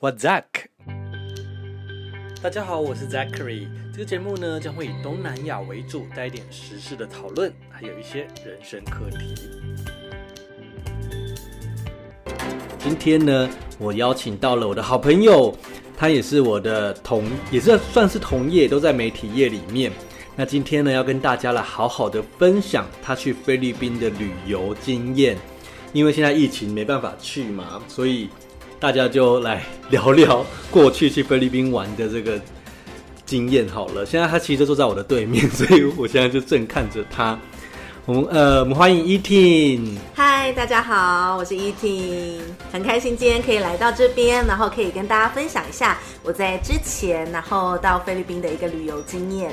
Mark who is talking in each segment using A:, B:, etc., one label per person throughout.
A: 我 Zack，大家好，我是 Zachary。这个节目呢，将会以东南亚为主，带一点时事的讨论，还有一些人生课题。今天呢，我邀请到了我的好朋友，他也是我的同，也是算是同业，都在媒体业里面。那今天呢，要跟大家来好好的分享他去菲律宾的旅游经验。因为现在疫情没办法去嘛，所以。大家就来聊聊过去去菲律宾玩的这个经验好了。现在他其实就坐在我的对面，所以我现在就正看着他。我们呃，我们欢迎依婷。
B: 嗨，大家好，我是 Eating，，很开心今天可以来到这边，然后可以跟大家分享一下我在之前然后到菲律宾的一个旅游经验。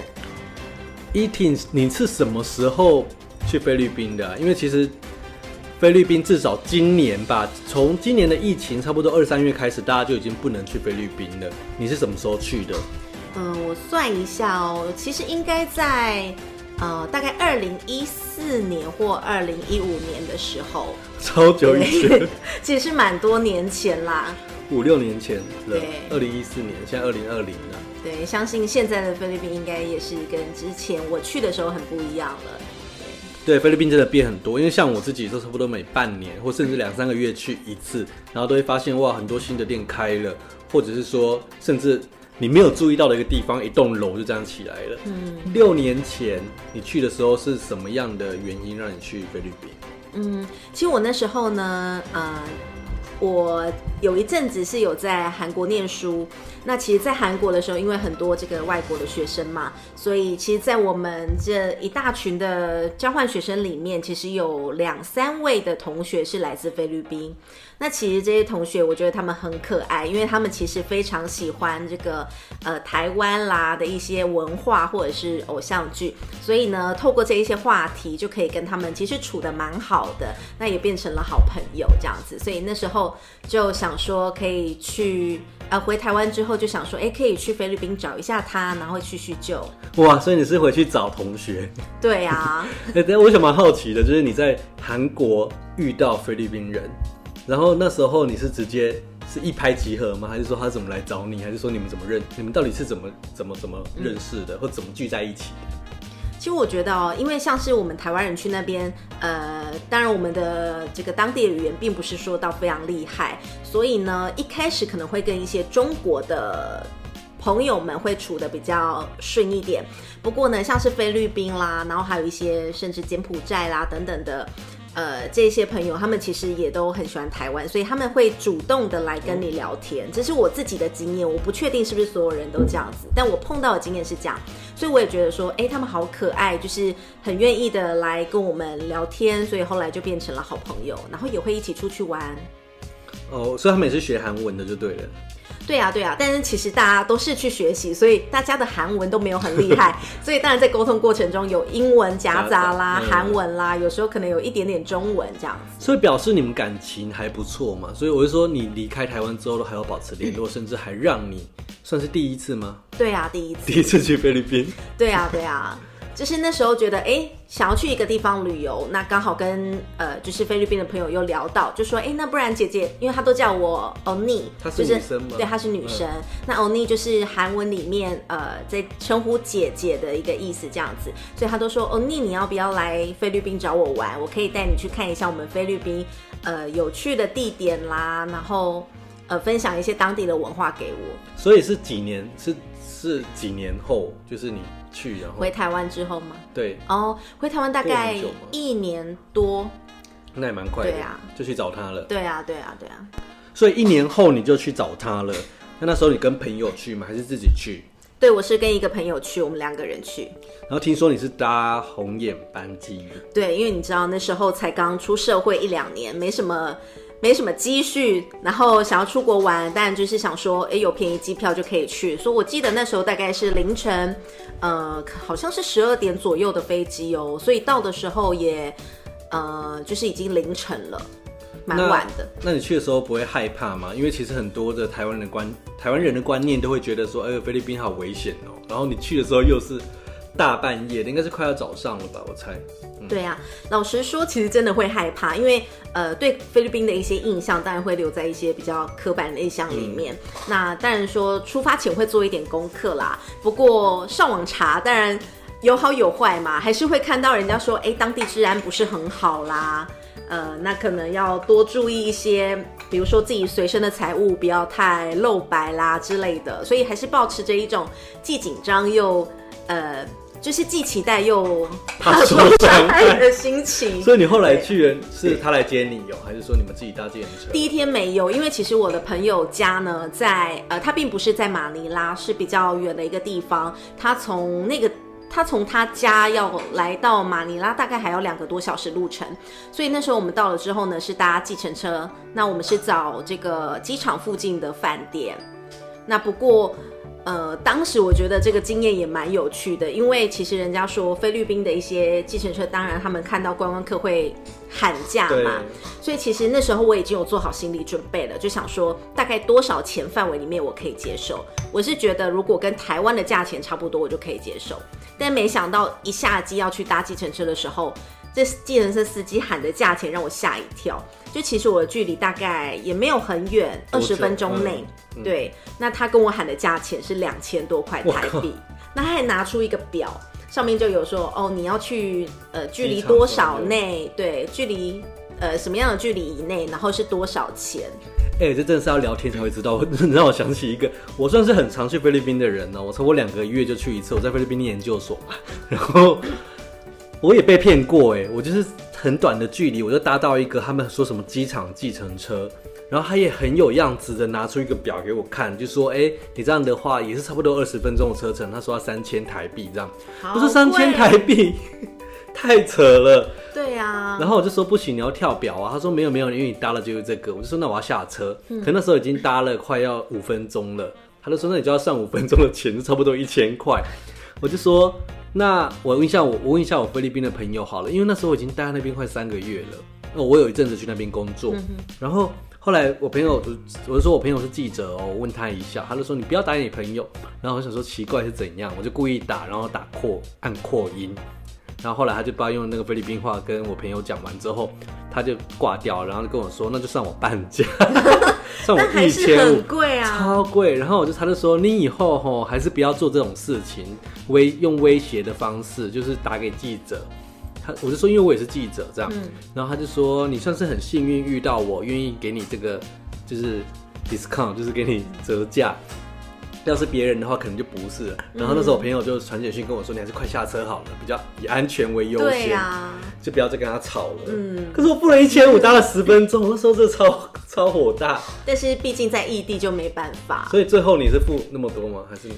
A: 依婷，你是什么时候去菲律宾的？因为其实。菲律宾至少今年吧，从今年的疫情差不多二三月开始，大家就已经不能去菲律宾了。你是什么时候去的？
B: 嗯，我算一下哦，其实应该在呃大概二零一四年或二零一五年的时候，
A: 超久以前，
B: 其实是蛮多年前啦，
A: 五六年前了。
B: 对，
A: 二零一四年，现在二零二零了。
B: 对，相信现在的菲律宾应该也是跟之前我去的时候很不一样了。
A: 对，菲律宾真的变很多，因为像我自己都差不多每半年或甚至两三个月去一次，然后都会发现哇，很多新的店开了，或者是说，甚至你没有注意到的一个地方，一栋楼就这样起来了。嗯，六年前你去的时候是什么样的原因让你去菲律宾？
B: 嗯，其实我那时候呢，呃，我有一阵子是有在韩国念书。那其实，在韩国的时候，因为很多这个外国的学生嘛，所以其实，在我们这一大群的交换学生里面，其实有两三位的同学是来自菲律宾。那其实这些同学，我觉得他们很可爱，因为他们其实非常喜欢这个呃台湾啦的一些文化或者是偶像剧，所以呢，透过这一些话题，就可以跟他们其实处的蛮好的，那也变成了好朋友这样子。所以那时候就想说，可以去呃回台湾之后。就想说，哎、欸，可以去菲律宾找一下他，然后去叙旧。
A: 哇，所以你是回去找同学？
B: 对呀、啊。
A: 哎，等下，我想蛮好奇的，就是你在韩国遇到菲律宾人，然后那时候你是直接是一拍即合吗？还是说他怎么来找你？还是说你们怎么认？你们到底是怎么怎么怎么认识的，或怎么聚在一起？
B: 其实我觉得哦，因为像是我们台湾人去那边，呃，当然我们的这个当地的语言并不是说到非常厉害，所以呢，一开始可能会跟一些中国的朋友们会处得比较顺一点。不过呢，像是菲律宾啦，然后还有一些甚至柬埔寨啦等等的。呃，这些朋友他们其实也都很喜欢台湾，所以他们会主动的来跟你聊天。这是我自己的经验，我不确定是不是所有人都这样子，但我碰到的经验是这样，所以我也觉得说，哎，他们好可爱，就是很愿意的来跟我们聊天，所以后来就变成了好朋友，然后也会一起出去玩。
A: 哦，所以他们也是学韩文的就对了。
B: 对啊，对啊，但是其实大家都是去学习，所以大家的韩文都没有很厉害，所以当然在沟通过程中有英文夹杂啦、韩文啦，有时候可能有一点点中文这样子。
A: 所以表示你们感情还不错嘛？所以我就说，你离开台湾之后都还要保持联络，甚至还让你算是第一次吗？
B: 对啊，第一次。
A: 第一次去菲律宾。
B: 对啊，对啊。就是那时候觉得，哎、欸，想要去一个地方旅游，那刚好跟呃，就是菲律宾的朋友又聊到，就说，哎、欸，那不然姐姐，因为她都叫我欧尼，
A: 她是女生吗？
B: 就是、对，她是女生。嗯、那欧尼就是韩文里面呃，在称呼姐姐的一个意思，这样子，所以她都说，欧尼，你要不要来菲律宾找我玩？我可以带你去看一下我们菲律宾呃有趣的地点啦，然后呃分享一些当地的文化给我。
A: 所以是几年？是是几年后？就是你。去然后
B: 回台湾之后吗？
A: 对，
B: 哦，oh, 回台湾大概一年多，
A: 那也蛮快的。
B: 对啊，
A: 就去找他了。
B: 对啊，对啊，对啊。
A: 所以一年后你就去找他了。那那时候你跟朋友去吗？还是自己去？
B: 对，我是跟一个朋友去，我们两个人去。
A: 然后听说你是搭红眼班机。
B: 对，因为你知道那时候才刚出社会一两年，没什么。没什么积蓄，然后想要出国玩，但就是想说，哎，有便宜机票就可以去。所以我记得那时候大概是凌晨，呃，好像是十二点左右的飞机哦。所以到的时候也，呃，就是已经凌晨了，蛮晚的。
A: 那，那你去的时候不会害怕吗？因为其实很多的台湾人观台湾人的观念都会觉得说，哎，菲律宾好危险哦。然后你去的时候又是大半夜的，应该是快要早上了吧？我猜。
B: 嗯、对啊，老实说，其实真的会害怕，因为呃，对菲律宾的一些印象，当然会留在一些比较刻板的印象里面。嗯、那当然说，出发前会做一点功课啦。不过上网查，当然有好有坏嘛，还是会看到人家说，哎，当地治安不是很好啦。呃，那可能要多注意一些，比如说自己随身的财物不要太露白啦之类的。所以还是保持着一种既紧张又呃。就是既期待又怕受伤害的心情，
A: 所以你后来去是他来接你有，还是说你们自己搭计程车？
B: 第一天没有，因为其实我的朋友家呢，在呃，他并不是在马尼拉，是比较远的一个地方。他从那个他从他家要来到马尼拉，大概还要两个多小时路程。所以那时候我们到了之后呢，是搭计程车。那我们是找这个机场附近的饭店。那不过。呃，当时我觉得这个经验也蛮有趣的，因为其实人家说菲律宾的一些计程车，当然他们看到观光客会喊价嘛，所以其实那时候我已经有做好心理准备了，就想说大概多少钱范围里面我可以接受。我是觉得如果跟台湾的价钱差不多，我就可以接受。但没想到一下机要去搭计程车的时候，这计程车司机喊的价钱让我吓一跳。就其实我的距离大概也没有很远，二十分钟内。嗯、对，那他跟我喊的价钱是两千多块台币。那他还拿出一个表，上面就有说哦，你要去呃距离多少内？对，距离呃什么样的距离以内，然后是多少钱？
A: 哎、欸，这真的是要聊天才会知道。让我想起一个，我算是很常去菲律宾的人呢。我超过两个月就去一次。我在菲律宾念研究所嘛，然后我也被骗过。哎，我就是。很短的距离，我就搭到一个他们说什么机场计程车，然后他也很有样子的拿出一个表给我看，就说：“哎、欸，你这样的话也是差不多二十分钟的车程。”他说要三千台币这样，我说三千台币 太扯了。
B: 对呀、啊，
A: 然后我就说不行，你要跳表啊。他说没有没有，因为你搭了就是这个。我就说那我要下车，嗯、可那时候已经搭了快要五分钟了。他就说那你就要算五分钟的钱，就差不多一千块。我就说。那我问一下我，我问一下我菲律宾的朋友好了，因为那时候我已经待在那边快三个月了。那我有一阵子去那边工作，嗯、然后后来我朋友，我就说我朋友是记者哦，我问他一下，他就说你不要打给你朋友。然后我想说奇怪是怎样，我就故意打，然后打扩按扩音。然后后来他就不知道用那个菲律宾话跟我朋友讲完之后，他就挂掉，然后就跟我说那就算我半价。算我一千五，贵啊，超贵。然后我就他就说，你以后吼还是不要做这种事情，威用威胁的方式，就是打给记者。他我就说，因为我也是记者，这样。嗯、然后他就说，你算是很幸运遇到我，愿意给你这个就是 discount，就是给你折价。要是别人的话，可能就不是了。然后那时候我朋友就传简讯跟我说，你还是快下车好了，比较以安全为优先。对啊，就不要再跟他吵了。嗯。可是我付了一千五，搭了十分钟，那时候这超超火大。
B: 但是毕竟在异地就没办法。
A: 所以最后你是付那么多吗？还是？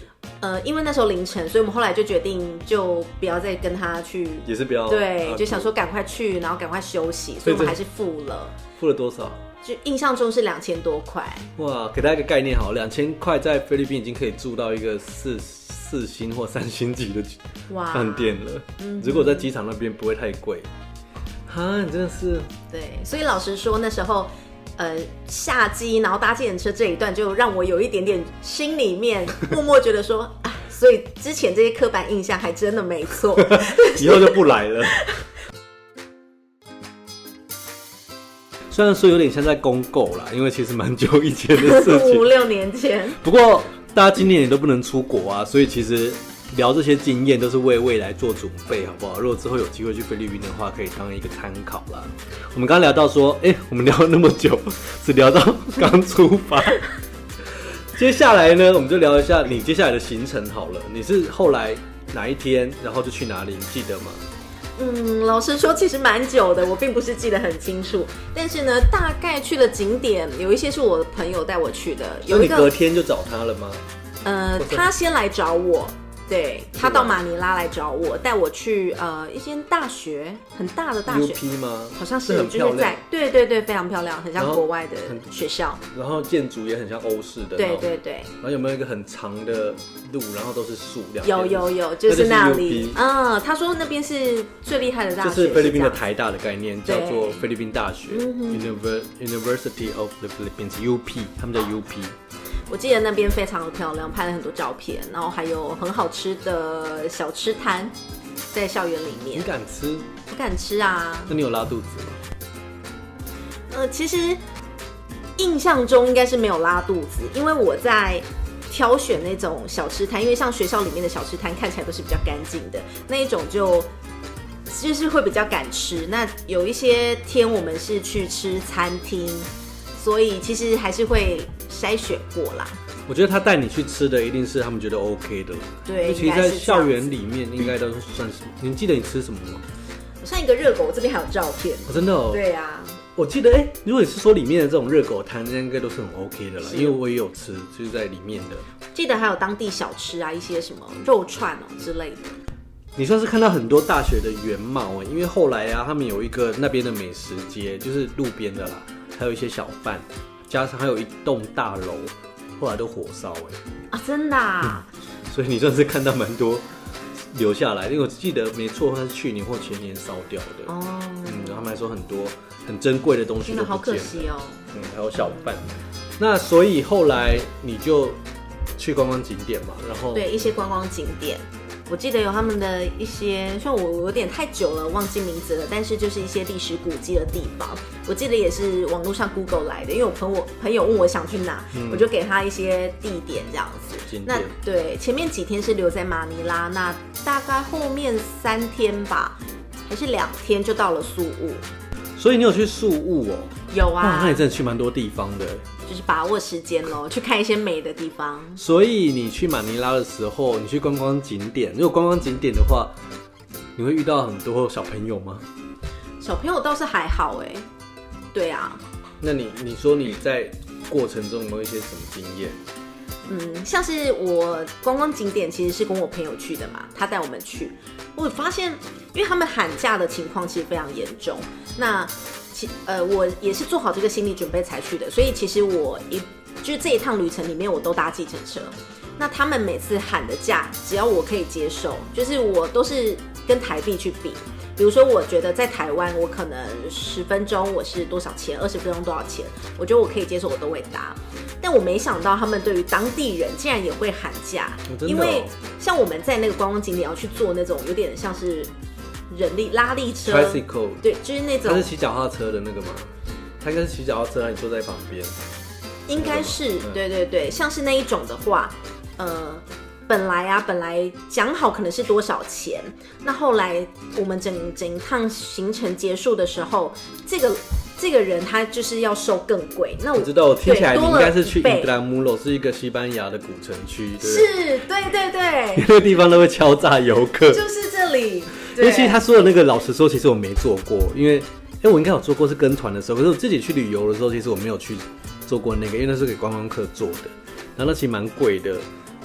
B: 呃，因为那时候凌晨，所以我们后来就决定就不要再跟他去。
A: 也是不要。
B: 对，就想说赶快去，然后赶快休息，所以我们还是付了。
A: 付了多少？
B: 就印象中是两千多块。
A: 哇，给大家一个概念好，两千块在菲律宾已经可以住到一个四四星或三星级的饭店了。嗯，如果在机场那边不会太贵。啊，你真的是。
B: 对，所以老实说，那时候呃下机然后搭计程车这一段，就让我有一点点心里面 默默觉得说啊，所以之前这些刻板印象还真的没错，
A: 以后就不来了。虽然说有点像在公购啦，因为其实蛮久以前的事情，
B: 五六年前。
A: 不过大家今年也都不能出国啊，所以其实聊这些经验都是为未来做准备，好不好？如果之后有机会去菲律宾的话，可以当一个参考啦。我们刚刚聊到说，哎、欸，我们聊了那么久，只聊到刚出发。接下来呢，我们就聊一下你接下来的行程好了。你是后来哪一天，然后就去哪里？你记得吗？
B: 嗯，老实说，其实蛮久的，我并不是记得很清楚。但是呢，大概去的景点有一些是我的朋友带我去的。有一个，
A: 你隔天就找他了吗？
B: 呃，他先来找我。对，他到马尼拉来找我，带我去呃一间大学，很大的大学。
A: UP 吗？
B: 好像是，就是在对对对，非常漂亮，很像国外的学校。
A: 然后建筑也很像欧式的。
B: 对对对。
A: 然后有没有一个很长的路，然后都是树？
B: 有有有，就是那里。嗯，他说那边是最厉害的大学，
A: 就是菲律宾的台大的概念，叫做菲律宾大学，University of the Philippines，UP，他们叫 UP。
B: 我记得那边非常的漂亮，拍了很多照片，然后还有很好吃的小吃摊在校园里面。
A: 你敢吃？
B: 不敢吃啊。
A: 那你有拉肚子吗？
B: 呃，其实印象中应该是没有拉肚子，因为我在挑选那种小吃摊，因为像学校里面的小吃摊看起来都是比较干净的那一种就，就就是会比较敢吃。那有一些天我们是去吃餐厅，所以其实还是会筛选过啦。
A: 我觉得他带你去吃的一定是他们觉得 OK 的。
B: 对，
A: 其实在校园里面应该都算是。你记得你吃什么吗？
B: 我像一个热狗，我这边还有照片。
A: 哦，真的哦。
B: 对啊。
A: 我记得，哎、欸，如果你是说里面的这种热狗摊，那应该都是很 OK 的了，因为我也有吃，就是在里面的。
B: 记得还有当地小吃啊，一些什么肉串哦之类的。
A: 你算是看到很多大学的原貌哎，因为后来啊，他们有一个那边的美食街，就是路边的啦，还有一些小贩，加上还有一栋大楼，后来都火烧哎。
B: 啊，真的、啊
A: 嗯。所以你算是看到蛮多留下来，因为我记得没错，它是去年或前年烧掉的。哦。嗯，他们还说很多。很珍贵的东西都不见了，
B: 好可惜哦。
A: 嗯，还有小贩。那所以后来你就去观光景点嘛，然后
B: 对一些观光景点，我记得有他们的一些，像我有点太久了忘记名字了，但是就是一些历史古迹的地方，我记得也是网络上 Google 来的，因为我朋友朋友问我想去哪，嗯、我就给他一些地点这样子。那对前面几天是留在马尼拉，那大概后面三天吧，还是两天就到了宿务。
A: 所以你有去宿务哦？
B: 有啊，
A: 那你真的去蛮多地方的，
B: 就是把握时间喽，去看一些美的地方。
A: 所以你去马尼拉的时候，你去观光景点，如果观光景点的话，你会遇到很多小朋友吗？
B: 小朋友倒是还好哎，对啊。
A: 那你你说你在过程中有没有一些什么经验？
B: 嗯，像是我观光景点其实是跟我朋友去的嘛，他带我们去。我发现，因为他们喊价的情况其实非常严重。那其呃，我也是做好这个心理准备才去的，所以其实我一就是这一趟旅程里面，我都搭计程车。那他们每次喊的价，只要我可以接受，就是我都是跟台币去比。比如说，我觉得在台湾，我可能十分钟我是多少钱，二十分钟多少钱，我觉得我可以接受，我都会搭。但我没想到他们对于当地人竟然也会喊价，
A: 哦，
B: 因为像我们在那个观光景点要去做那种有点像是人力拉力车
A: ，Tricycle，
B: 对，就是那种。
A: 他是骑脚踏车的那个吗？他应该是骑脚踏车，你坐在旁边。
B: 应该是，对对对，像是那一种的话，呃。本来啊，本来讲好可能是多少钱，那后来我们整整一趟行程结束的时候，这个这个人他就是要收更贵。那我，
A: 我知道，我听起来你应该是去伊德兰穆罗，是一个西班牙的古城区，对
B: 是，对对对，
A: 那个地方都会敲诈游客，
B: 就是这里。
A: 因为其实他说的那个，老实说，其实我没做过，因为哎，我应该有做过是跟团的时候，可是我自己去旅游的时候，其实我没有去做过那个，因为那是给观光客做的，然后那其实蛮贵的。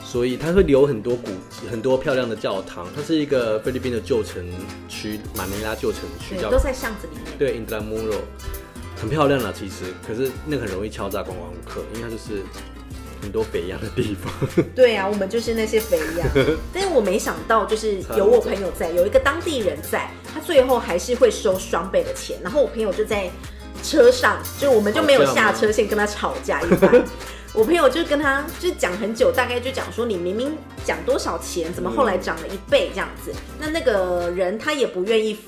A: 所以它会留很多古很多漂亮的教堂，它是一个菲律宾的旧城区，马尼拉旧城区，
B: 都在巷子里面。
A: 对，Intramuros 很漂亮啦，其实，可是那个很容易敲诈观光客，因为它就是很多肥羊的地方。
B: 对啊，我们就是那些肥羊。但是我没想到，就是有我朋友在，有一个当地人在，他最后还是会收双倍的钱。然后我朋友就在车上，就我们就没有下车，先跟他吵架一番。我朋友就跟他就讲很久，大概就讲说，你明明讲多少钱，怎么后来涨了一倍这样子？嗯、那那个人他也不愿意，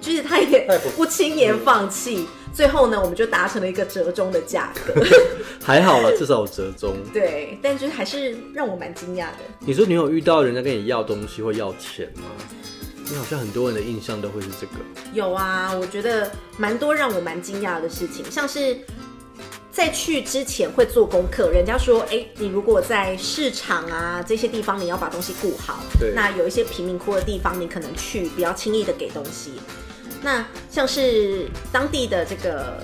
B: 就是他也不轻言放弃。嗯、最后呢，我们就达成了一个折中的价格，
A: 还好了，至少有折中。
B: 对，但就是还是让我蛮惊讶的。
A: 你说你有遇到人家跟你要东西或要钱吗？你好像很多人的印象都会是这个。
B: 有啊，我觉得蛮多让我蛮惊讶的事情，像是。在去之前会做功课，人家说，哎、欸，你如果在市场啊这些地方，你要把东西顾好。
A: 对。
B: 那有一些贫民窟的地方，你可能去比较轻易的给东西。那像是当地的这个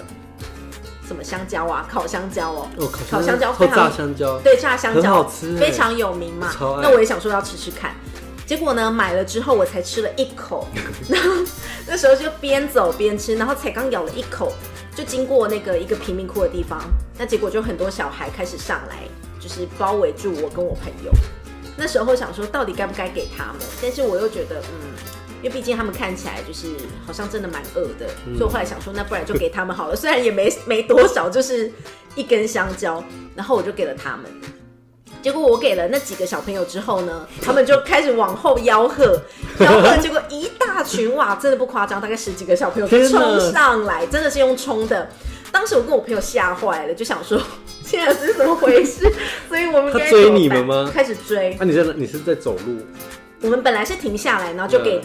B: 什么香蕉啊，烤香蕉哦，
A: 哦烤，
B: 香蕉非常，
A: 炸香蕉，
B: 对，炸香蕉
A: 好吃，
B: 非常有名嘛。那我也想说要吃吃看，结果呢，买了之后我才吃了一口，然 后那时候就边走边吃，然后才刚咬了一口。就经过那个一个贫民窟的地方，那结果就很多小孩开始上来，就是包围住我跟我朋友。那时候想说，到底该不该给他们？但是我又觉得，嗯，因为毕竟他们看起来就是好像真的蛮饿的，嗯，所以我后来想说，那不然就给他们好了。虽然也没没多少，就是一根香蕉，然后我就给了他们。结果我给了那几个小朋友之后呢，他们就开始往后吆喝，吆喝，结果一大群哇，真的不夸张，大概十几个小朋友冲上来，真的是用冲的。当时我跟我朋友吓坏了，就想说现在是怎么回事？所以我们
A: 他追你们吗？
B: 开始追。
A: 那、啊、你在你是在走路？
B: 我们本来是停下来，然后就给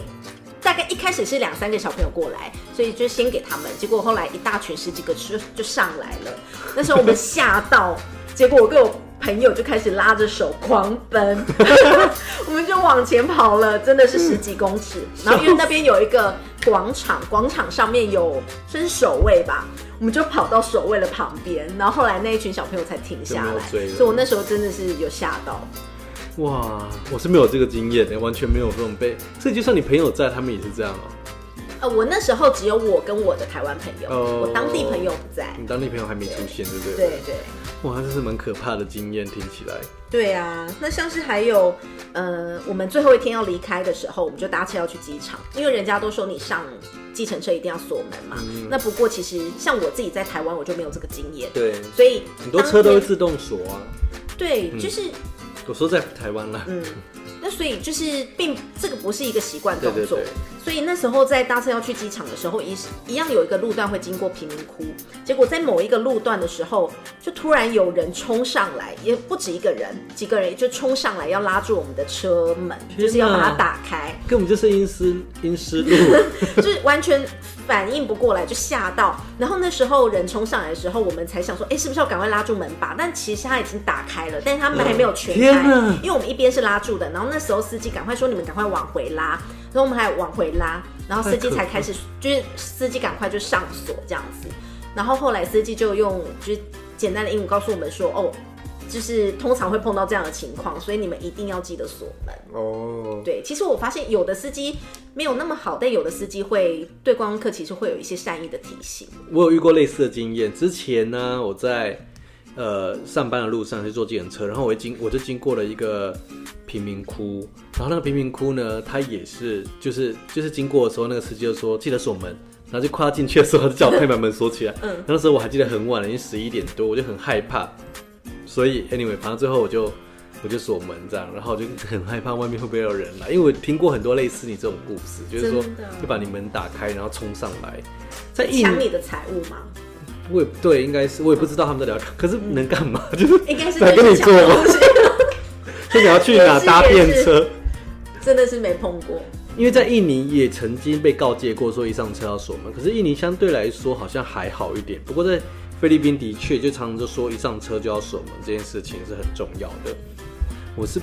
B: 大概一开始是两三个小朋友过来，所以就先给他们。结果后来一大群十几个就就上来了，那时候我们吓到，结果我跟我朋友就开始拉着手狂奔，我们就往前跑了，真的是十几公尺。然后因为那边有一个广场，广场上面有算是守卫吧。我们就跑到守卫的旁边，然后后来那一群小朋友才停下来，所以我那时候真的是有吓到。
A: 哇，我是没有这个经验的，完全没有这种被。所以就算你朋友在，他们也是这样哦。
B: 呃，我那时候只有我跟我的台湾朋友，哦，我当地朋友不在。
A: 你当地朋友还没出现，对不对？
B: 对对。
A: 哇，这是蛮可怕的经验，听起来。
B: 对啊，那像是还有，呃，我们最后一天要离开的时候，我们就搭车要去机场，因为人家都说你上计程车一定要锁门嘛。嗯。那不过其实像我自己在台湾，我就没有这个经验。
A: 对。
B: 所以
A: 很多车都会自动锁啊。
B: 对，就是。
A: 我说在台湾啦。
B: 嗯。那所以就是并这个不是一个习惯动作，
A: 对对对，
B: 所以那时候在搭车要去机场的时候，一一样有一个路段会经过贫民窟，结果在某一个路段的时候，就突然有人冲上来，也不止一个人，几个人就冲上来要拉住我们的车门，就是要把它打开，
A: 根本就是阴湿阴湿路，
B: 就是完全。反应不过来就吓到，然后那时候人冲上来的时候，我们才想说，哎，是不是要赶快拉住门把？但其实他已经打开了，但是他们还没有全开，因为我们一边是拉住的，然后那时候司机赶快说，你们赶快往回拉，然后我们还往回拉，然后司机才开始，就是司机赶快就上锁这样子，然后后来司机就用就是简单的英语告诉我们说，哦。就是通常会碰到这样的情况，所以你们一定要记得锁门哦。Oh. 对，其实我发现有的司机没有那么好，但有的司机会对观光客其实会有一些善意的提醒。
A: 我有遇过类似的经验，之前呢，我在呃上班的路上去坐计程车，然后我经我就经过了一个贫民窟，然后那个贫民窟呢，它也是就是就是经过的时候，那个司机就说记得锁门，然后就快要进去的时候，他就叫我快把门锁起来。嗯，那时候我还记得很晚了，已经十一点多，我就很害怕。所以，anyway，反正最后我就我就锁门这样，然后我就很害怕外面会不会有人来，因为我听过很多类似你这种故事，就是说就把你门打开，然后冲上来，
B: 在抢你的财物吗？
A: 我也对，应该是我也不知道他们在聊，可是能干嘛？就是
B: 应该是
A: 来跟你做东西，就你要去哪搭便车？
B: 真的是没碰过，
A: 因为在印尼也曾经被告诫过说一上车要锁门，可是印尼相对来说好像还好一点，不过在。菲律宾的确就常常就说一上车就要锁门，这件事情是很重要的。我是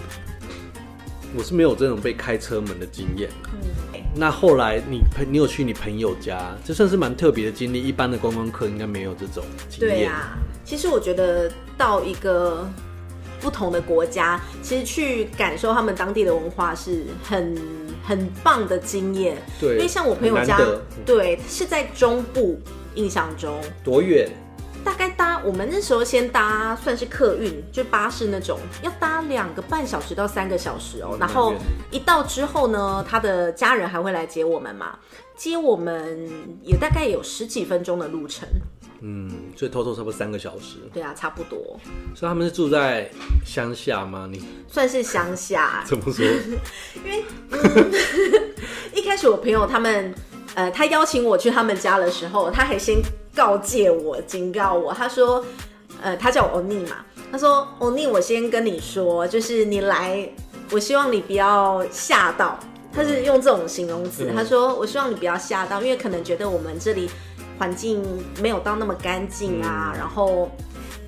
A: 我是没有这种被开车门的经验。嗯，那后来你朋你有去你朋友家，这算是蛮特别的经历。一般的观光客应该没有这种经验。
B: 对呀、啊，其实我觉得到一个不同的国家，其实去感受他们当地的文化是很很棒的经验。
A: 对，
B: 因为像我朋友家，对，是在中部，印象中
A: 多远？
B: 大概搭我们那时候先搭算是客运，就巴士那种，要搭两个半小时到三个小时哦、喔。然后一到之后呢，他的家人还会来接我们嘛，接我们也大概有十几分钟的路程。
A: 嗯，所以偷偷差不多三个小时。
B: 对啊，差不多。
A: 所以他们是住在乡下吗？你
B: 算是乡下。
A: 怎么说？
B: 因为、嗯、一开始我朋友他们。呃，他邀请我去他们家的时候，他还先告诫我、警告我。他说，呃，他叫我欧尼嘛。他说，欧尼，我先跟你说，就是你来，我希望你不要吓到。他是用这种形容词。他说，我希望你不要吓到，因为可能觉得我们这里环境没有到那么干净啊，然后。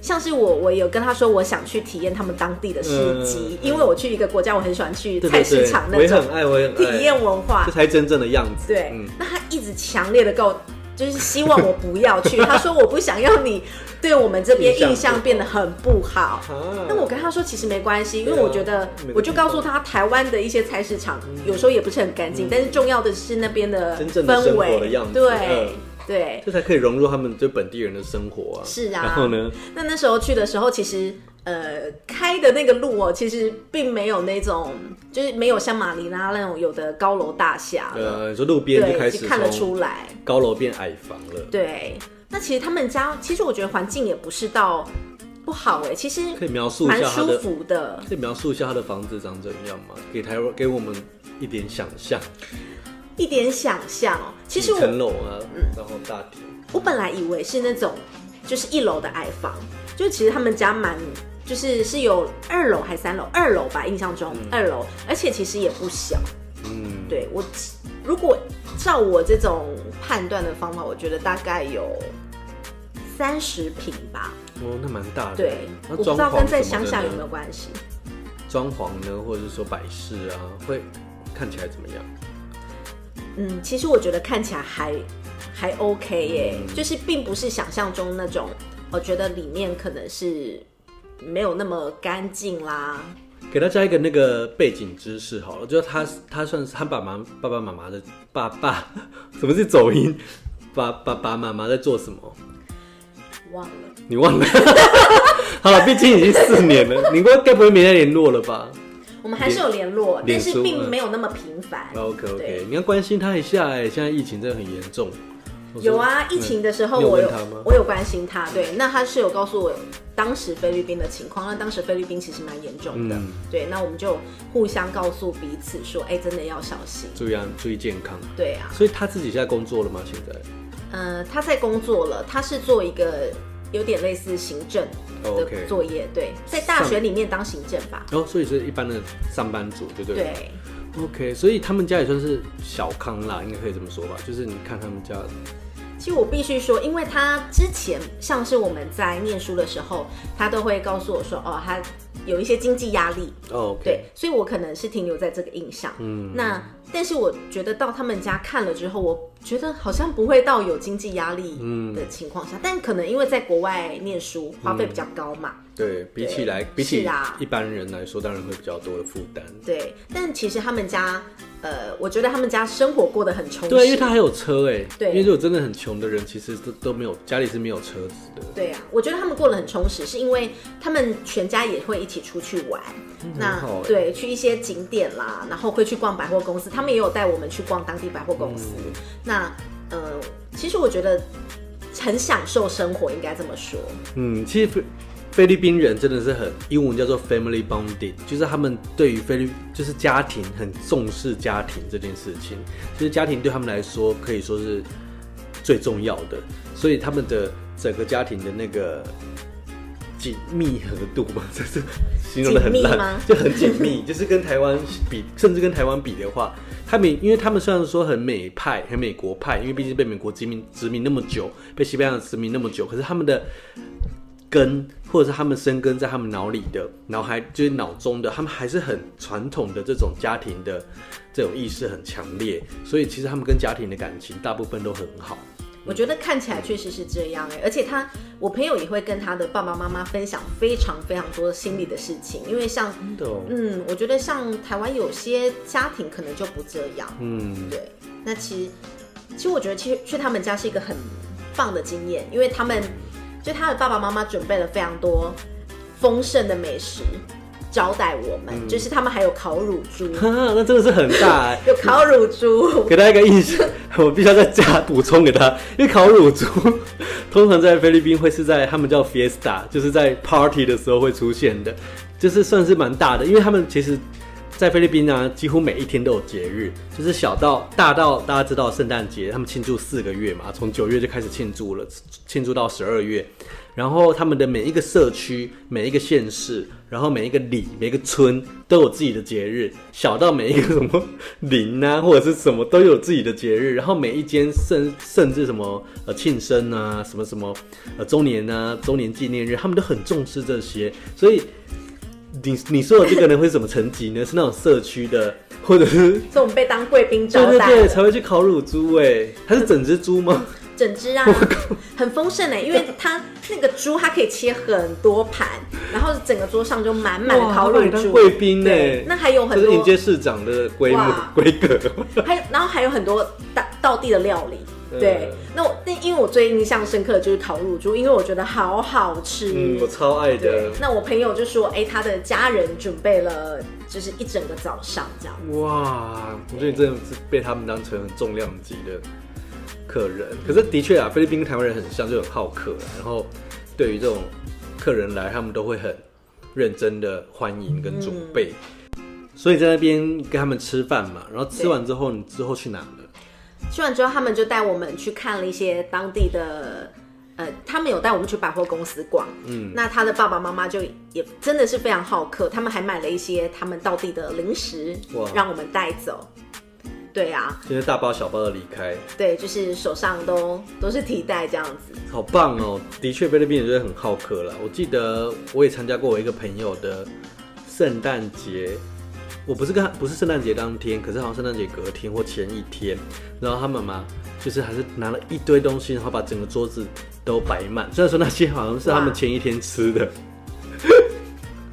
B: 像是我，我有跟他说，我想去体验他们当地的市集，嗯，因为我去一个国家，我很喜欢去菜市场那种，
A: 我也很爱，我也很爱。
B: 体验文化，
A: 这才真正的样子。
B: 对，嗯，那他一直强烈的告，就是希望我不要去。他说我不想要你对我们这边印象变得很不好。那我跟他说其实没关系，因为我觉得，我就告诉他台湾的一些菜市场有时候也不是很干净，嗯，但是重要的是那边的氛围，对。嗯对，
A: 这才可以融入他们对本地人的生活啊。
B: 是啊，
A: 然后呢？
B: 那那时候去的时候，其实呃开的那个路哦，其实并没有那种，就是没有像马尼拉那种有的高楼大厦。
A: 呃，你说路边就开始
B: 看得出来，高
A: 楼变矮房了。
B: 对，那其实他们家，其实我觉得环境也不是到不好哎、欸，其实
A: 可以描述一下
B: 舒服的。
A: 可以描述一下他的房子长怎样吗？给台湾给我们一点想象，
B: 一点想象哦。其实我
A: 层楼啊，嗯，然后大厅。
B: 我本来以为是那种就是一楼的矮房，就其实他们家蛮就是是有二楼还三楼，二楼吧，印象中、嗯、二楼，而且其实也不小。嗯，对我如果照我这种判断的方法，我觉得大概有三十平吧。
A: 哦，那蛮大的。
B: 对，我不知道跟在乡下有没有关系。
A: 装潢呢，或者是说摆饰啊，会看起来怎么样？
B: 嗯，其实我觉得看起来还还 OK 耶，嗯、就是并不是想象中那种，我觉得里面可能是没有那么干净啦。
A: 给大家一个那个背景知识好了，就是他他算是他爸妈爸爸妈妈的爸爸，什么是走音？爸爸爸妈妈在做什么？
B: 忘了。
A: 你忘了？好了，毕竟已经四年了，你该不会没再联络了吧？
B: 我们还是有联络，但是并没有那么频繁。
A: OK OK，你要关心他一下哎，现在疫情真的很严重。
B: 有啊，疫情的时候我有我有关心他，对，那他是有告诉我当时菲律宾的情况，那当时菲律宾其实蛮严重的，对，那我们就互相告诉彼此说，哎，真的要小心，
A: 注意啊，注意健康。
B: 对啊，
A: 所以他自己现在工作了吗？现在？
B: 嗯，他在工作了，他是做一个。有点类似行政的作业，对，在大学里面当行政吧。
A: 哦，所以是一般的上班族，对不对？
B: 对。
A: OK，所以他们家也算是小康啦，应该可以这么说吧。就是你看他们家，
B: 其实我必须说，因为他之前像是我们在念书的时候，他都会告诉我说，哦，他有一些经济压力。哦，对，所以我可能是停留在这个印象。嗯，那。但是我觉得到他们家看了之后，我觉得好像不会到有经济压力的情况下，嗯、但可能因为在国外念书花费比较高嘛，
A: 嗯、对，比起来，比起一般人来说，当然会比较多的负担。
B: 对，但其实他们家。呃，我觉得他们家生活过得很充实。
A: 对，因为他还有车哎。对，因为如果真的很穷的人，其实都都没有家里是没有车子的。
B: 对啊，我觉得他们过得很充实，是因为他们全家也会一起出去玩。嗯、那对，去一些景点啦，然后会去逛百货公司。他们也有带我们去逛当地百货公司。嗯、那呃，其实我觉得很享受生活，应该这么说。
A: 嗯，其实。菲律宾人真的是很英文叫做 family bonding，就是他们对于菲律就是家庭很重视家庭这件事情，就是家庭对他们来说可以说是最重要的，所以他们的整个家庭的那个紧密合度嘛，就是形容的很烂，就很紧密，就是跟台湾比，甚至跟台湾比的话，他们因为他们虽然说很美派、很美国派，因为毕竟被美国殖民殖民那么久，被西班牙殖民那么久，可是他们的。根，或者是他们生根在他们脑里的脑海，就是脑中的，他们还是很传统的这种家庭的这种意识很强烈，所以其实他们跟家庭的感情大部分都很好。
B: 我觉得看起来确实是这样哎，而且他，我朋友也会跟他的爸爸妈妈分享非常非常多心里的事情，因为像，嗯，我觉得像台湾有些家庭可能就不这样，嗯，对。那其实，其实我觉得去去他们家是一个很棒的经验，因为他们。就他的爸爸妈妈准备了非常多丰盛的美食招待我们，嗯、就是他们还有烤乳猪，
A: 那真的是很大哎，
B: 有烤乳猪，
A: 给大家一个印象，我必须要再加补充给他，因为烤乳猪通常在菲律宾会是在他们叫 fiesta，就是在 party 的时候会出现的，就是算是蛮大的，因为他们其实。在菲律宾呢，几乎每一天都有节日，就是小到大到大家知道圣诞节，他们庆祝四个月嘛，从九月就开始庆祝了，庆祝到十二月。然后他们的每一个社区、每一个县市，然后每一个里、每一个村都有自己的节日，小到每一个什么林啊或者是什么都有自己的节日。然后每一间甚甚至什么呃庆生啊，什么什么呃周年啊、周年纪念日，他们都很重视这些，所以。你你说的这个人会是什么层级呢？是那种社区的，或者是
B: 这种被当贵宾招待，
A: 对对对，才会去烤乳猪哎，它是整只猪吗？
B: 整只啊，很丰盛哎，因为它那个猪它可以切很多盘，然后整个桌上就满满的烤乳猪，
A: 贵宾哎，
B: 那还有很多
A: 迎接市长的规模规格，
B: 还有然后还有很多道道地的料理。对，那我那因为我最印象深刻的就是烤乳猪，因为我觉得好好吃，
A: 嗯，我超爱的。
B: 那我朋友就说，哎、欸，他的家人准备了，就是一整个早上这样。
A: 哇，我觉得你真的是被他们当成很重量级的客人。可是的确啊，菲律宾跟台湾人很像，就很好客，然后对于这种客人来，他们都会很认真的欢迎跟准备。嗯、所以在那边跟他们吃饭嘛，然后吃完之后，你之后去哪了？
B: 吃完之后，他们就带我们去看了一些当地的。呃，他们有带我们去百货公司逛，嗯，那他的爸爸妈妈就也真的是非常好客，他们还买了一些他们当地的零食，哇，让我们带走。对啊，
A: 现在大包小包的离开，
B: 对，就是手上都都是提袋这样子，
A: 好棒哦！的确，菲律宾人就是很好客了。我记得我也参加过我一个朋友的圣诞节。我不是跟他不是圣诞节当天，可是好像圣诞节隔天或前一天，然后他妈妈就是还是拿了一堆东西，然后把整个桌子都摆满。虽然说那些好像是他们前一天吃的，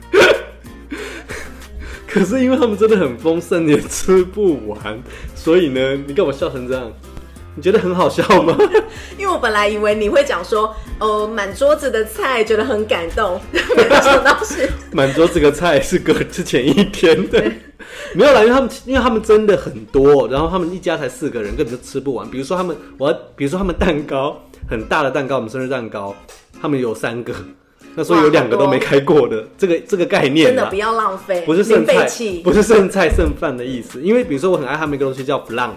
A: 可是因为他们真的很丰盛，也吃不完，所以呢，你干嘛笑成这样？你觉得很好笑吗？
B: 因为我本来以为你会讲说，哦，满桌子的菜，觉得很感动，没想到是
A: 满桌子的菜是隔之前一天的，对没有啦，因为他们因为他们真的很多，然后他们一家才四个人，根本就吃不完。比如说他们，我要比如说他们蛋糕很大的蛋糕，我们生日蛋糕，他们有三个，那所以有两个都没开过的，这个这个概念
B: 真的不要浪费，
A: 不是剩菜，不是剩菜剩饭的意思。因为比如说我很爱他们一个东西叫 flan。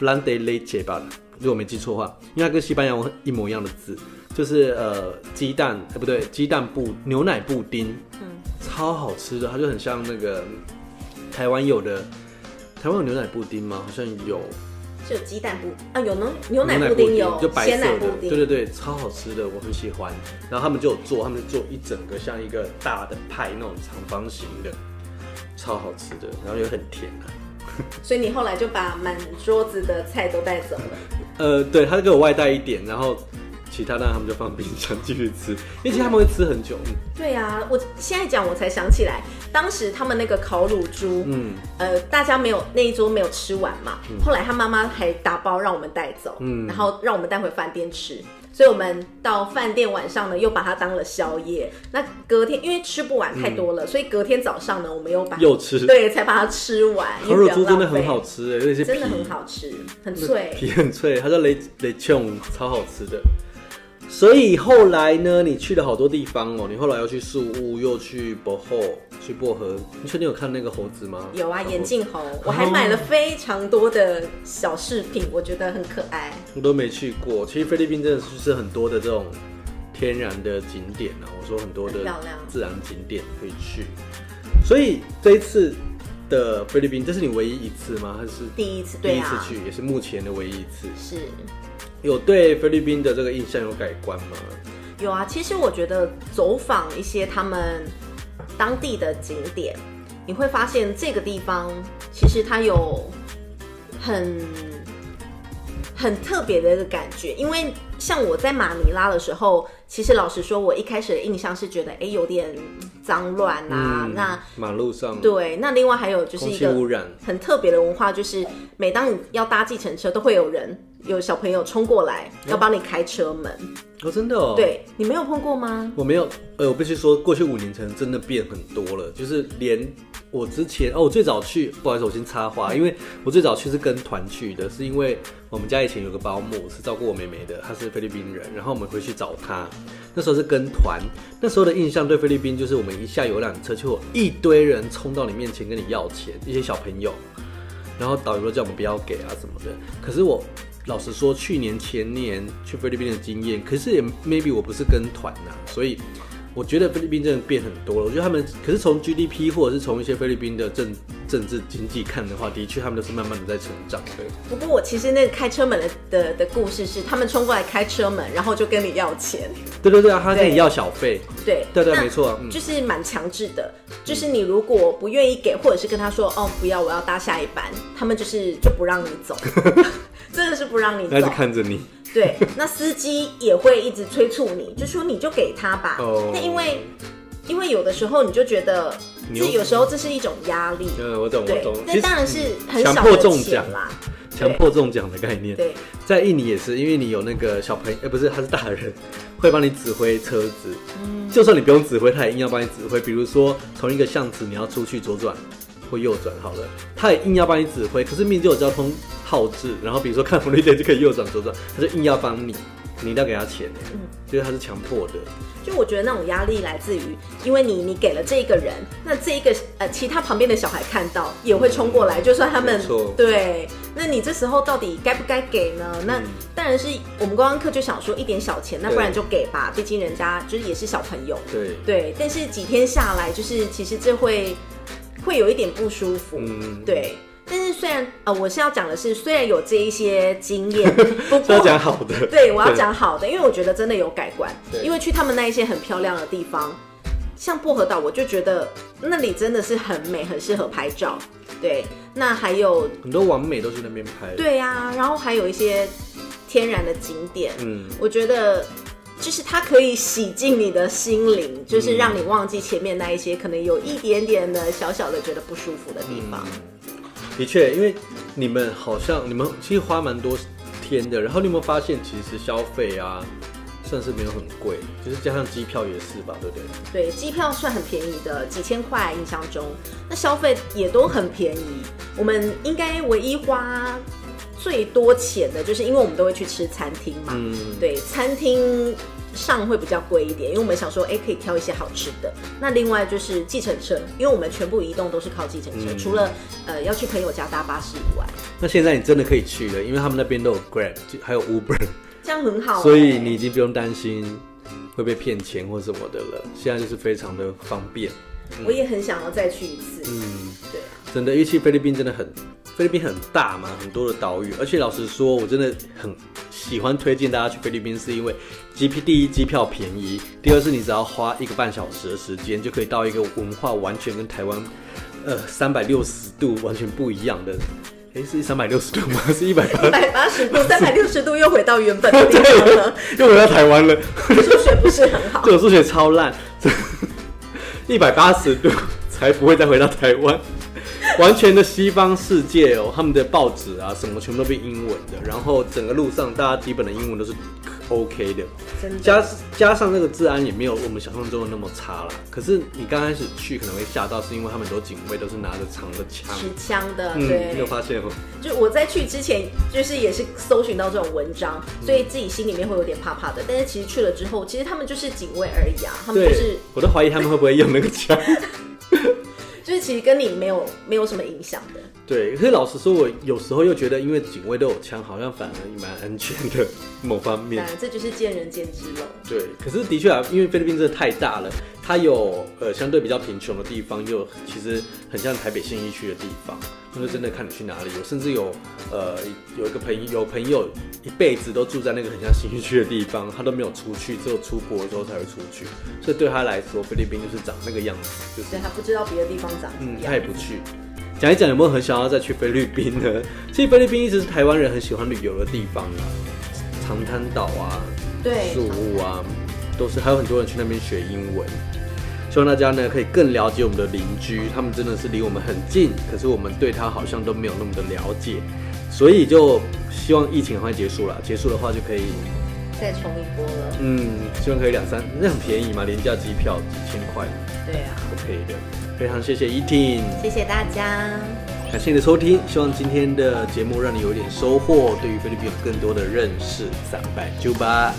A: Flan de leche 吧，如果我没记错的话，因为它跟西班牙文一模一样的字，就是呃鸡蛋，哎、欸、不对，鸡蛋布牛奶布丁，嗯，超好吃的，它就很像那个台湾有的，台湾有牛奶布丁吗？好像有，
B: 是有鸡蛋布啊，有呢，牛奶布丁有，
A: 就白色的，对对对，超好吃的，我很喜欢。然后他们就有做，他们就做一整个像一个大的派那种长方形的，超好吃的，然后又很甜啊。
B: 所以你后来就把满桌子的菜都带走了。
A: 呃，对，他就给我外带一点，然后其他呢他们就放冰箱继续吃，因为其实他们会吃很久。嗯、
B: 对啊，我现在讲我才想起来，当时他们那个烤乳猪，嗯，呃，大家没有那一桌没有吃完嘛，嗯、后来他妈妈还打包让我们带走，嗯，然后让我们带回饭店吃。所以我们到饭店晚上呢，又把它当了宵夜。那隔天因为吃不完太多了，嗯、所以隔天早上呢，我们又把
A: 又吃，
B: 对，才把它吃完。
A: 烤乳猪真的很好吃哎，那些
B: 真的很好吃，很脆，
A: 皮很脆，它叫雷雷琼，超好吃的。所以后来呢，你去了好多地方哦。你后来又去树屋，又去薄荷，去薄荷。你确定有看那个猴子吗？
B: 有啊，眼镜猴。我还买了非常多的小饰品，我觉得很可爱。
A: 我都没去过。其实菲律宾真的是很多的这种天然的景点啊。我说很多的自然景点可以去。所以这一次的菲律宾，这是你唯一一次吗？还是
B: 第一次？
A: 第一次去，也是目前的唯一一次。
B: 是。
A: 有对菲律宾的这个印象有改观吗？
B: 有啊，其实我觉得走访一些他们当地的景点，你会发现这个地方其实它有很很特别的一个感觉。因为像我在马尼拉的时候，其实老实说，我一开始的印象是觉得，哎，有点脏乱啊。嗯、那
A: 马路上
B: 对，那另外还有就是一个很特别的文化，就是每当你要搭计程车，都会有人。有小朋友冲过来要帮你开车门
A: 哦，真的哦？
B: 对，你没有碰过吗？
A: 我没有，呃，我必须说，过去五年前真的变很多了，就是连我之前哦，我最早去，不好意思，我先插话，因为我最早去是跟团去的，是因为我们家以前有个保姆是照顾我妹妹的，她是菲律宾人，然后我们回去找她，那时候是跟团，那时候的印象对菲律宾就是我们一下游览车就有一堆人冲到你面前跟你要钱，一些小朋友，然后导游都叫我们不要给啊什么的，可是我。老实说，去年前年去菲律宾的经验，可是也 maybe 我不是跟团呐，所以我觉得菲律宾真的变很多了。我觉得他们，可是从 GDP 或者是从一些菲律宾的政政治经济看的话，的确他们都是慢慢的在成长的。
B: 不过我其实那个开车门的的的故事是，他们冲过来开车门，然后就跟你要钱。
A: 对对对啊，他跟你要小费。对对对，没错，
B: 就是蛮强制的。就是你如果不愿意给，或者是跟他说哦不要，我要搭下一班，他们就是就不让你走。真的是不让你走，
A: 还是看着你。
B: 对，那司机也会一直催促你，就说你就给他吧。哦。那因为，因为有的时候你就觉得，这有时候这是一种压力。
A: 嗯，我懂，我懂。
B: 那当然是很小的钱啦。强
A: 迫中奖啦，强迫中奖的概念。
B: 对，
A: 在印尼也是，因为你有那个小朋友，哎，不是，他是大人，会帮你指挥车子。嗯。就算你不用指挥，他也硬要帮你指挥。比如说，从一个巷子你要出去左转或右转，好了，他也硬要帮你指挥。可是，面就有交通。号志，然后比如说看红绿灯就可以右转左转，他就硬要帮你，你一定要给他钱，嗯，就是他是强迫的。
B: 就我觉得那种压力来自于，因为你你给了这一个人，那这一个呃其他旁边的小孩看到也会冲过来，就算他们对，那你这时候到底该不该给呢？那当然是我们观光客就想说一点小钱，那不然就给吧，毕竟人家就是也是小朋友，
A: 对
B: 对。但是几天下来，就是其实这会会有一点不舒服，嗯，对。但是虽然呃，我是要讲的是，虽然有这一些经验，不过
A: 要讲好的。
B: 对，我要讲好的，因为我觉得真的有改观。因为去他们那一些很漂亮的地方，像薄荷岛，我就觉得那里真的是很美，很适合拍照。对，那还有
A: 很多完美都去那边拍。
B: 对呀、啊，然后还有一些天然的景点，嗯，我觉得就是它可以洗净你的心灵，就是让你忘记前面那一些可能有一点点的小小的觉得不舒服的地方。嗯
A: 的确，因为你们好像你们其实花蛮多天的，然后你有没有发现，其实消费啊，算是没有很贵，就是加上机票也是吧，对不对？
B: 对，机票算很便宜的，几千块印象中，那消费也都很便宜。我们应该唯一花最多钱的，就是因为我们都会去吃餐厅嘛，嗯，对，餐厅。上会比较贵一点，因为我们想说，哎，可以挑一些好吃的。那另外就是计程车，因为我们全部移动都是靠计程车，嗯、除了呃要去朋友家搭巴士以外。
A: 那现在你真的可以去了，因为他们那边都有 Grab，还有 Uber，
B: 这样很好、欸。
A: 所以你已经不用担心会被骗钱或什么的了。现在就是非常的方便。
B: 嗯、我也很想要再去一次。嗯，对。
A: 真的，因为去菲律宾真的很，菲律宾很大嘛，很多的岛屿，而且老实说，我真的很喜欢推荐大家去菲律宾，是因为第一机票便宜，第二是你只要花一个半小时的时间，就可以到一个文化完全跟台湾，呃，三百六十度完全不一样的，哎、欸，是三百六十度吗？是一百八？一百
B: 八十度，三百六十度又回到原本的地方了，
A: 又回到台湾了。
B: 数学不是很好，
A: 对，我数学超烂，一百八十度才不会再回到台湾。完全的西方世界哦，他们的报纸啊什么全部都变英文的，然后整个路上大家基本的英文都是 OK 的，真的加加上那个治安也没有我们想象中的那么差啦。可是你刚开始去可能会吓到，是因为他们很多警卫都是拿着长的枪，
B: 持枪的，对，
A: 你有发现吗？
B: 就我在去之前，就是也是搜寻到这种文章，所以自己心里面会有点怕怕的。但是其实去了之后，其实他们就是警卫而已啊，他们就是，
A: 我都怀疑他们会不会用那个枪。
B: 就是其实跟你没有没有什么影响的。
A: 对，可是老实说，我有时候又觉得，因为警卫都有枪，好像反而蛮安全的某方面。
B: 这就是见仁见智了。
A: 对，可是的确啊，因为菲律宾真的太大了，它有呃相对比较贫穷的地方，又其实很像台北信义区的地方。那就真的看你去哪里。有甚至有呃有一个朋友，有朋友一辈子都住在那个很像信义区的地方，他都没有出去，只有出国的时候才会出去。所以对他来说，菲律宾就是长那个样子，就是
B: 他不知道别的地方长什么样。
A: 嗯，他也不去。讲一讲有没有很想要再去菲律宾呢？其实菲律宾一直是台湾人很喜欢旅游的地方啊，长滩岛啊，
B: 对，
A: 宿务啊，都是还有很多人去那边学英文。希望大家呢可以更了解我们的邻居，他们真的是离我们很近，可是我们对他好像都没有那么的了解，所以就希望疫情快结束了，结束的话就可以
B: 再冲一波了。
A: 嗯，希望可以两三，那很便宜嘛，廉价机票几千块。
B: 对啊
A: ，OK 的。非常谢谢依婷，
B: 谢谢大家，
A: 感谢你的收听，希望今天的节目让你有点收获，对于菲律宾有更多的认识。三百九吧。